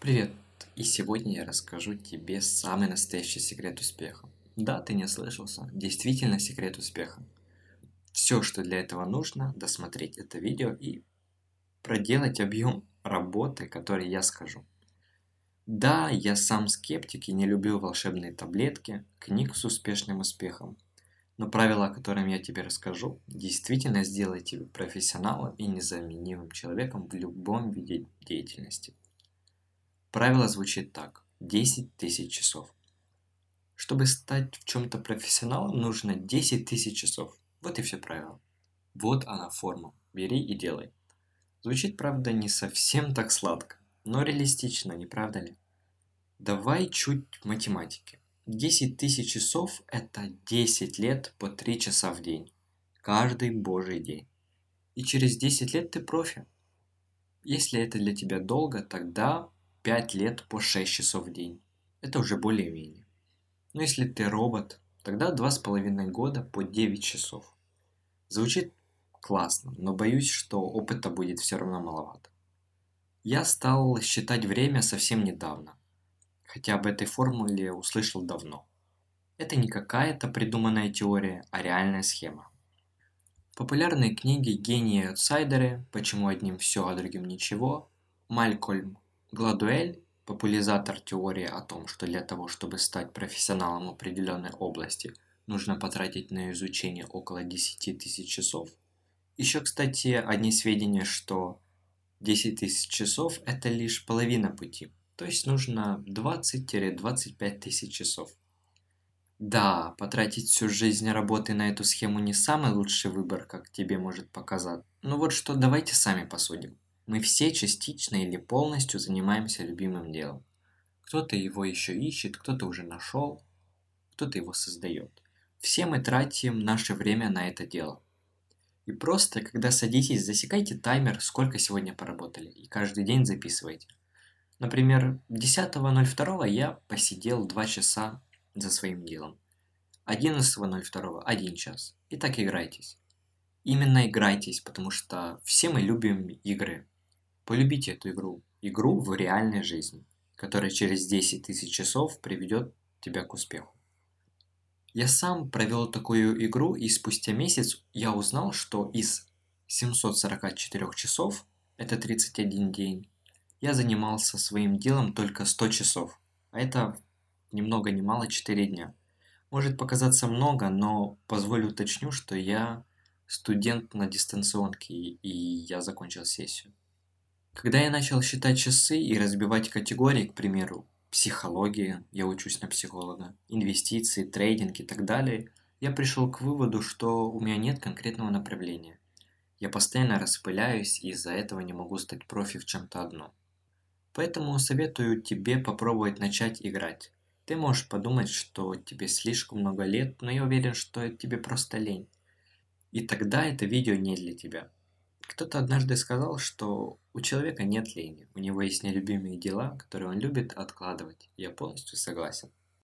Привет! И сегодня я расскажу тебе самый настоящий секрет успеха. Да, ты не ослышался, действительно секрет успеха. Все, что для этого нужно, досмотреть это видео и проделать объем работы, который я скажу. Да, я сам скептик и не люблю волшебные таблетки, книг с успешным успехом. Но правила, о котором я тебе расскажу, действительно сделают тебя профессионалом и незаменимым человеком в любом виде деятельности. Правило звучит так. 10 тысяч часов. Чтобы стать в чем-то профессионалом, нужно 10 тысяч часов. Вот и все правило. Вот она форма. Бери и делай. Звучит, правда, не совсем так сладко, но реалистично, не правда ли? Давай чуть математики. 10 тысяч часов – это 10 лет по 3 часа в день. Каждый божий день. И через 10 лет ты профи. Если это для тебя долго, тогда 5 лет по 6 часов в день. Это уже более-менее. Но если ты робот, тогда 2,5 года по 9 часов. Звучит классно, но боюсь, что опыта будет все равно маловато. Я стал считать время совсем недавно, хотя об этой формуле услышал давно. Это не какая-то придуманная теория, а реальная схема. Популярные книги «Гении и аутсайдеры», «Почему одним все, а другим ничего», Малькольм Гладуэль, популяризатор теории о том, что для того, чтобы стать профессионалом определенной области, нужно потратить на изучение около 10 тысяч часов. Еще, кстати, одни сведения, что 10 тысяч часов – это лишь половина пути, то есть нужно 20-25 тысяч часов. Да, потратить всю жизнь работы на эту схему не самый лучший выбор, как тебе может показаться. Но вот что, давайте сами посудим. Мы все частично или полностью занимаемся любимым делом. Кто-то его еще ищет, кто-то уже нашел, кто-то его создает. Все мы тратим наше время на это дело. И просто, когда садитесь, засекайте таймер, сколько сегодня поработали, и каждый день записывайте. Например, 10.02 я посидел 2 часа за своим делом. 11.02 1 час. И так играйтесь. Именно играйтесь, потому что все мы любим игры. Полюбите эту игру. Игру в реальной жизни, которая через 10 тысяч часов приведет тебя к успеху. Я сам провел такую игру, и спустя месяц я узнал, что из 744 часов, это 31 день, я занимался своим делом только 100 часов, а это ни много ни мало 4 дня. Может показаться много, но позволю уточню, что я студент на дистанционке, и я закончил сессию. Когда я начал считать часы и разбивать категории, к примеру, психология, я учусь на психолога, инвестиции, трейдинг и так далее, я пришел к выводу, что у меня нет конкретного направления. Я постоянно распыляюсь и из-за этого не могу стать профи в чем-то одном. Поэтому советую тебе попробовать начать играть. Ты можешь подумать, что тебе слишком много лет, но я уверен, что тебе просто лень. И тогда это видео не для тебя. Кто-то однажды сказал, что у человека нет лени, у него есть нелюбимые дела, которые он любит откладывать. Я полностью согласен.